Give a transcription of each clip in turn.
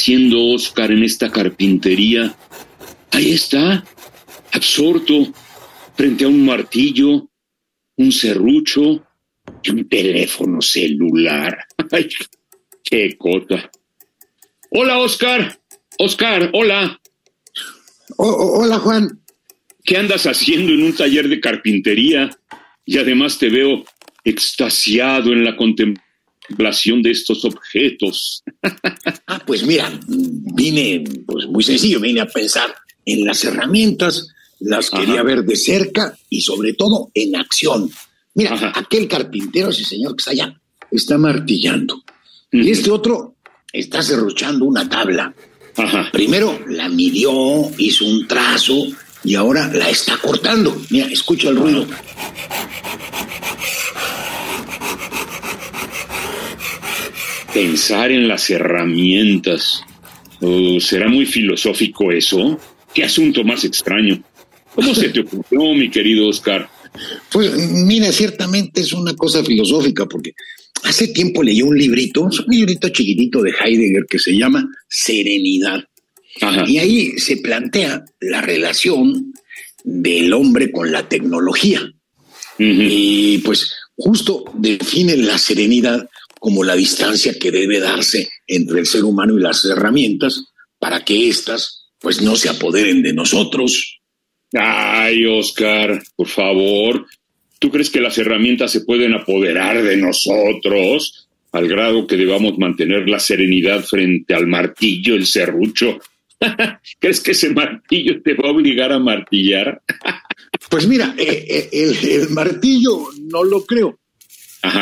haciendo Oscar en esta carpintería? Ahí está, absorto, frente a un martillo, un serrucho y un teléfono celular. ¡Ay, qué cosa! Hola, Oscar. Oscar, hola. hola, Juan. ¿Qué andas haciendo en un taller de carpintería? Y además te veo extasiado en la contemplación de estos objetos. ah, pues mira, vine, pues muy sencillo, vine a pensar en las herramientas, las quería ver de cerca y sobre todo en acción. Mira, aquel carpintero, ese señor que está allá, está martillando. Y este otro está cerruchando una tabla. Primero la midió, hizo un trazo y ahora la está cortando. Mira, escucha el ruido. Pensar en las herramientas. Oh, ¿Será muy filosófico eso? ¿Qué asunto más extraño? ¿Cómo se te ocurrió, mi querido Oscar? Pues mira, ciertamente es una cosa filosófica, porque hace tiempo leí un librito, un librito chiquitito de Heidegger que se llama Serenidad. Y ahí se plantea la relación del hombre con la tecnología. Y pues justo define la serenidad como la distancia que debe darse entre el ser humano y las herramientas para que éstas pues no se apoderen de nosotros. Ay, Oscar, por favor, ¿tú crees que las herramientas se pueden apoderar de nosotros al grado que debamos mantener la serenidad frente al martillo, el serrucho ¿Crees que ese martillo te va a obligar a martillar? pues mira, eh, eh, el, martillo no lo creo.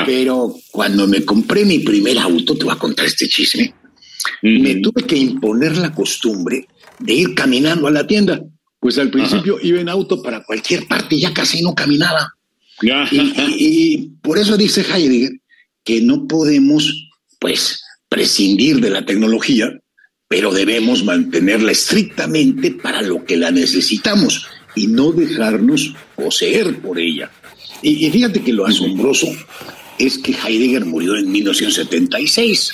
Pero cuando me compré mi primer auto, te voy a contar este chisme, me tuve que imponer la costumbre de ir caminando a la tienda. Pues al principio iba en auto para cualquier parte y ya casi no caminaba. y, por eso dice Heidegger que no podemos, pues, prescindir de la tecnología pero debemos mantenerla estrictamente para lo que la necesitamos y no dejarnos poseer por ella. Y, fíjate que lo asombroso es que Heidegger murió en 1976,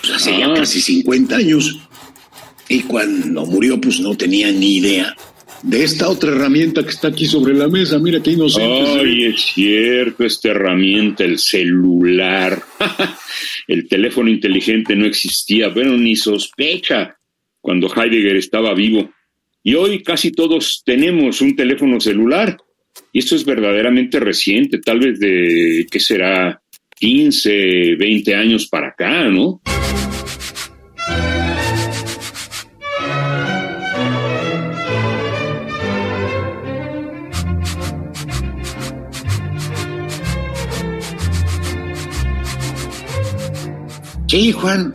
pues hace ya ah. casi 50 años, y cuando murió pues no tenía ni idea de esta otra herramienta que está aquí sobre la mesa. Mira qué inocente. Ay, es cierto, esta herramienta, el celular. el teléfono inteligente no existía, pero ni sospecha cuando Heidegger estaba vivo. Y hoy casi todos tenemos un teléfono celular. Y esto es verdaderamente reciente, tal vez de, ¿qué será? 15, 20 años para acá, ¿no? Sí, Juan,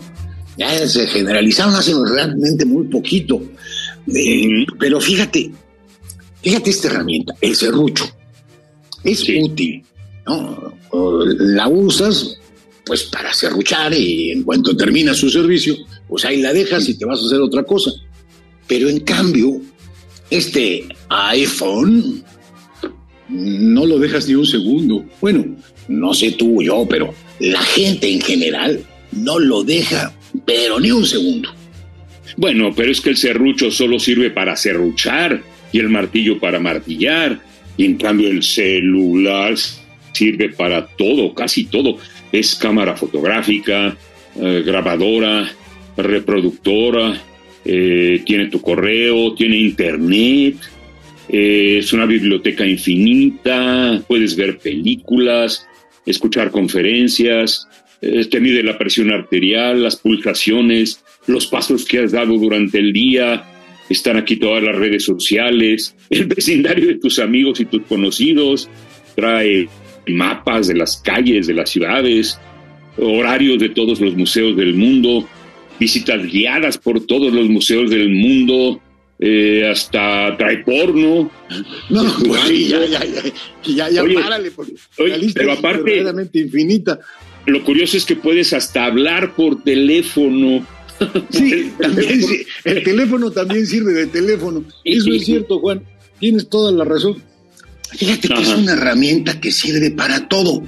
ya se generalizaron hace realmente muy poquito. Eh, pero fíjate, fíjate esta herramienta, el serrucho. Es útil, ¿no? La usas pues para serruchar y en cuanto termina su servicio, pues ahí la dejas y te vas a hacer otra cosa. Pero en cambio, este iPhone no lo dejas ni un segundo. Bueno, no sé tú o yo, pero la gente en general no lo deja, pero ni un segundo. Bueno, pero es que el serrucho solo sirve para serruchar y el martillo para martillar. Y en cambio el celular sirve para todo, casi todo. Es cámara fotográfica, eh, grabadora, reproductora, eh, tiene tu correo, tiene internet, eh, es una biblioteca infinita, puedes ver películas, escuchar conferencias, te mide la presión arterial, las pulsaciones, los pasos que has dado durante el día. Están aquí todas las redes sociales, el vecindario de tus amigos y tus conocidos. Trae mapas de las calles, de las ciudades. horarios de todos los museos del mundo, visitas guiadas por todos los museos del mundo, eh, hasta trae porno. No, pues ya, ya, ya, ya, párale, porque pero aparte, infinita. Lo curioso es que puedes hasta hablar por teléfono. Sí, también, el teléfono también sirve de teléfono. Eso es cierto, Juan. Tienes toda la razón. Fíjate que es una herramienta que sirve para todo.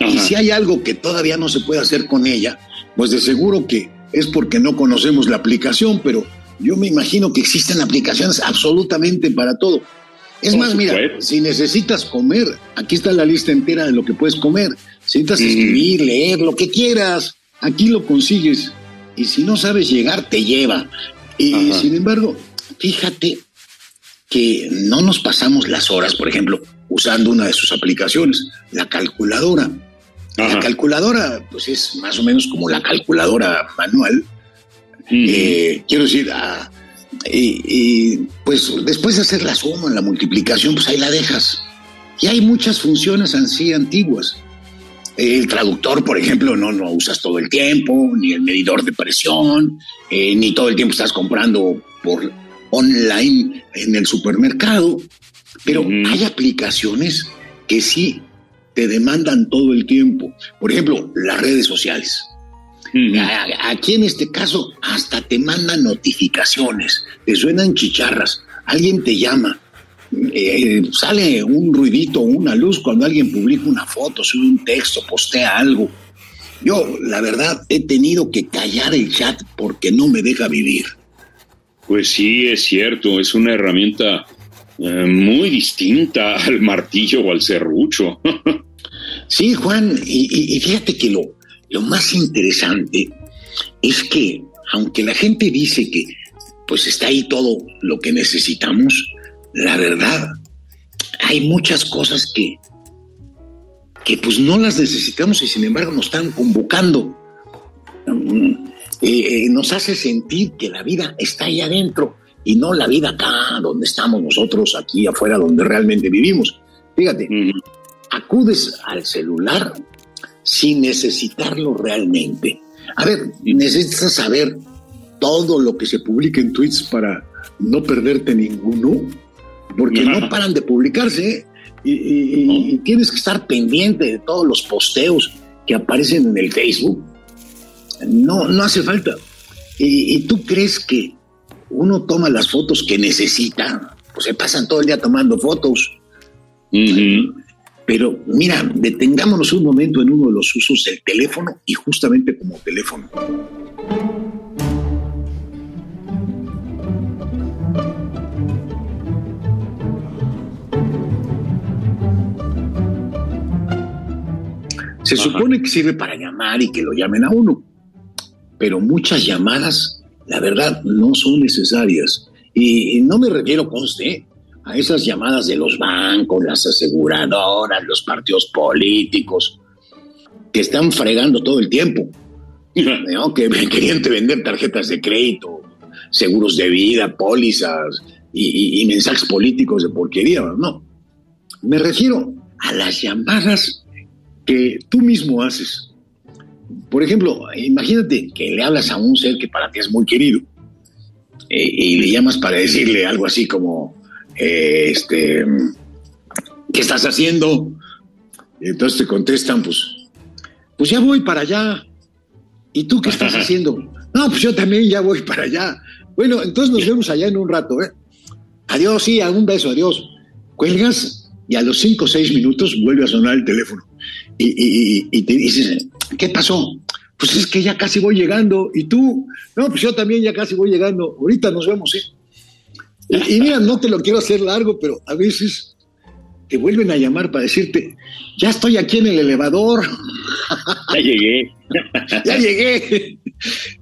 Y si hay algo que todavía no se puede hacer con ella, pues de seguro que es porque no conocemos la aplicación, pero yo me imagino que existen aplicaciones absolutamente para todo. Es más, mira, si necesitas comer, aquí está la lista entera de lo que puedes comer. Si necesitas escribir, leer, lo que quieras, aquí lo consigues. Y si no sabes llegar, te lleva. Y sin embargo, fíjate que no nos pasamos las horas, por ejemplo, usando una de sus aplicaciones, la calculadora. La calculadora, pues es más o menos como la calculadora manual. Eh, quiero decir, ah, y, pues después de hacer la suma, la multiplicación, pues ahí la dejas. Y hay muchas funciones así antiguas. El traductor, por ejemplo, no lo usas todo el tiempo, ni el medidor de presión, eh, ni todo el tiempo estás comprando por online en el supermercado. Pero hay aplicaciones que sí te demandan todo el tiempo. Por ejemplo, las redes sociales. Aquí en este caso hasta te mandan notificaciones, te suenan chicharras, alguien te llama, eh, sale un ruidito, una luz cuando alguien publica una foto, sube un texto, postea algo. Yo, la verdad, he tenido que callar el chat porque no me deja vivir. Pues sí, es cierto, es una herramienta eh, muy distinta al martillo o al serrucho. sí, Juan, y, fíjate que lo, lo más interesante es que, aunque la gente dice que pues está ahí todo lo que necesitamos, la verdad, hay muchas cosas que, que pues no las necesitamos y sin embargo nos están convocando. Eh, eh, nos hace sentir que la vida está ahí adentro y no la vida acá donde estamos nosotros, aquí afuera donde realmente vivimos. Fíjate, acudes al celular sin necesitarlo realmente. A ver, necesitas saber todo lo que se publica en tweets para no perderte ninguno, porque no paran de publicarse y, tienes que estar pendiente de todos los posteos que aparecen en el Facebook. No, no hace falta. Y, tú crees que uno toma las fotos que necesita, pues se pasan todo el día tomando fotos. Pero mira, detengámonos un momento en uno de los usos del teléfono y justamente como teléfono. Se supone que sirve para llamar y que lo llamen a uno, pero muchas llamadas, la verdad, no son necesarias. Y no me refiero, conste, a esas llamadas de los bancos, las aseguradoras, los partidos políticos, que están fregando todo el tiempo. Que querían vender tarjetas de crédito, seguros de vida, pólizas y, mensajes políticos de porquería. No. Me refiero a las llamadas que tú mismo haces. Por ejemplo, imagínate que le hablas a un ser que para ti es muy querido eh, y le llamas para decirle algo así como, este, ¿qué estás haciendo? Y entonces te contestan, pues, pues ya voy para allá. ¿Y tú qué estás haciendo? No, pues yo también ya voy para allá. Bueno, entonces nos vemos allá en un rato, ¿eh? Adiós, sí, un beso, adiós. Cuelgas y a los cinco o seis minutos vuelve a sonar el teléfono. Y, y, te dices, ¿qué pasó? Pues es que ya casi voy llegando. ¿Y tú? No, pues yo también ya casi voy llegando. Ahorita nos vemos, ¿eh? Y, mira, no te lo quiero hacer largo, pero a veces te vuelven a llamar para decirte, ya estoy aquí en el elevador. Ya llegué. ya llegué.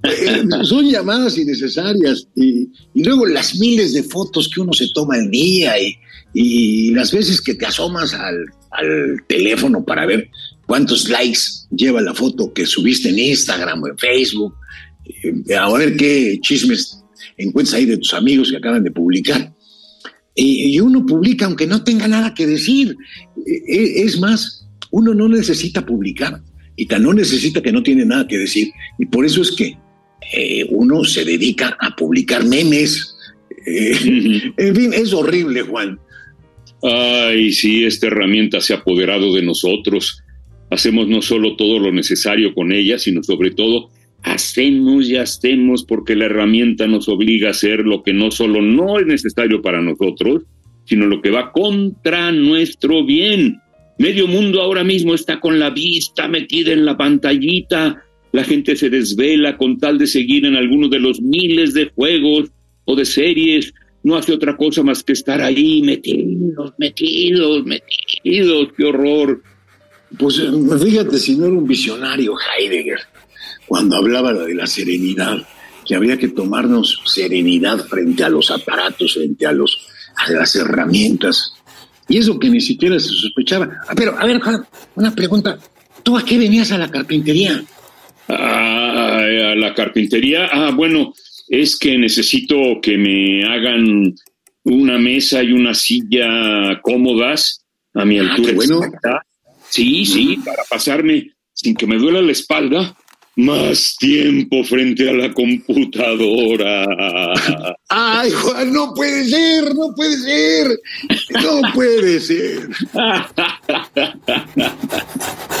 Eh, son llamadas innecesarias. Y, luego las miles de fotos que uno se toma al día y, y las veces que te asomas al, al, teléfono para ver cuántos likes lleva la foto que subiste en Instagram o en Facebook, eh, a ver qué chismes encuentras ahí de tus amigos que acaban de publicar. Y, uno publica aunque no tenga nada que decir. E, e, es más, uno no necesita publicar. y tan no necesita que no tiene nada que decir. Y por eso es que eh, uno se dedica a publicar memes. Eh, en fin, es horrible, Juan. Ay, sí, esta herramienta se ha apoderado de nosotros. Hacemos no solo todo lo necesario con ella, sino sobre todo hacemos y hacemos porque la herramienta nos obliga a hacer lo que no solo no es necesario para nosotros, sino lo que va contra nuestro bien. Medio mundo ahora mismo está con la vista metida en la pantallita, la gente se desvela con tal de seguir en alguno de los miles de juegos o de series, no hace otra cosa más que estar ahí metidos, metidos, metidos, qué horror. Pues eh, fíjate si no era un visionario Heidegger cuando hablaba de la serenidad, que había que tomarnos serenidad frente a los aparatos, frente a, los, a las herramientas. Y eso que ni siquiera se sospechaba. Ah, pero, a ver, Juan, una pregunta. ¿Tú a qué venías a la carpintería? Ah, a la carpintería. Ah, bueno, es que necesito que me hagan una mesa y una silla cómodas a mi ah, altura. bueno. Sí, sí, para pasarme sin que me duela la espalda más tiempo frente a la computadora. Ay, Juan, no puede ser, no puede ser, no puede ser.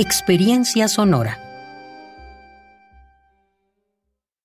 Experiencia Sonora.